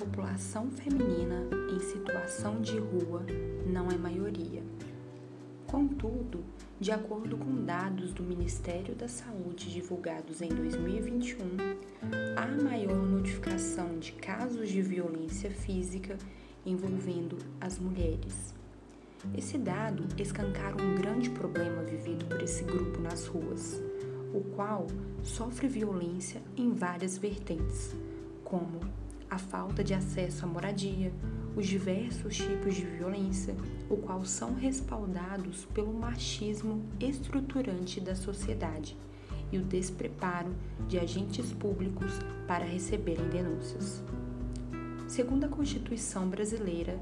população feminina em situação de rua não é maioria. Contudo, de acordo com dados do Ministério da Saúde divulgados em 2021, há maior notificação de casos de violência física envolvendo as mulheres. Esse dado escancara um grande problema vivido por esse grupo nas ruas, o qual sofre violência em várias vertentes, como a falta de acesso à moradia, os diversos tipos de violência, o qual são respaldados pelo machismo estruturante da sociedade e o despreparo de agentes públicos para receberem denúncias. Segundo a Constituição brasileira,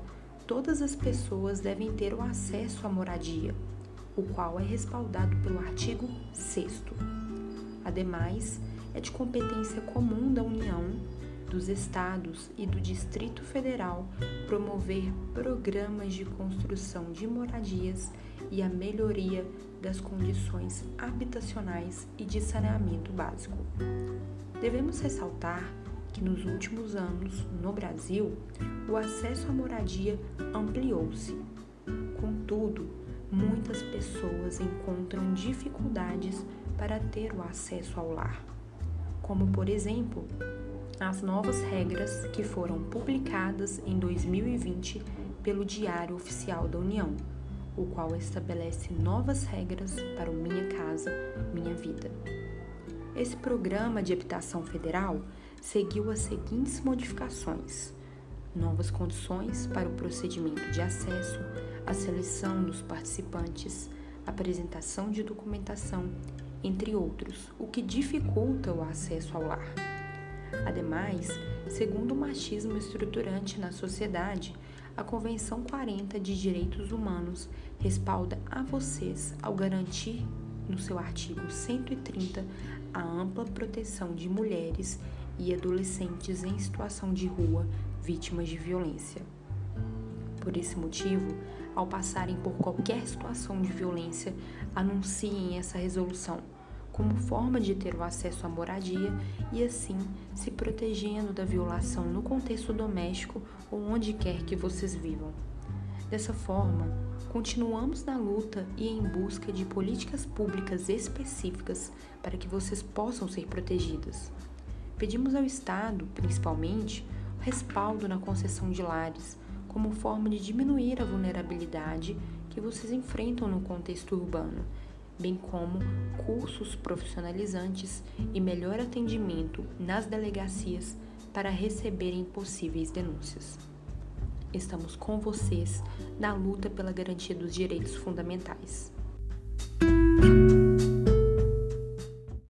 todas as pessoas devem ter o acesso à moradia, o qual é respaldado pelo artigo 6. Ademais, é de competência comum da União dos estados e do Distrito Federal promover programas de construção de moradias e a melhoria das condições habitacionais e de saneamento básico. Devemos ressaltar que nos últimos anos, no Brasil, o acesso à moradia ampliou-se. Contudo, muitas pessoas encontram dificuldades para ter o acesso ao lar, como, por exemplo, as novas regras que foram publicadas em 2020 pelo Diário Oficial da União, o qual estabelece novas regras para o Minha Casa Minha Vida. Esse programa de habitação federal seguiu as seguintes modificações: novas condições para o procedimento de acesso, a seleção dos participantes, apresentação de documentação, entre outros, o que dificulta o acesso ao lar. Ademais, segundo o machismo estruturante na sociedade, a Convenção 40 de Direitos Humanos respalda a vocês ao garantir, no seu artigo 130, a ampla proteção de mulheres e adolescentes em situação de rua vítimas de violência. Por esse motivo, ao passarem por qualquer situação de violência, anunciem essa resolução como forma de ter o acesso à moradia e assim se protegendo da violação no contexto doméstico ou onde quer que vocês vivam. Dessa forma, continuamos na luta e em busca de políticas públicas específicas para que vocês possam ser protegidas. Pedimos ao Estado, principalmente, respaldo na concessão de lares, como forma de diminuir a vulnerabilidade que vocês enfrentam no contexto urbano bem como cursos profissionalizantes e melhor atendimento nas delegacias para receberem possíveis denúncias. Estamos com vocês na luta pela garantia dos direitos fundamentais.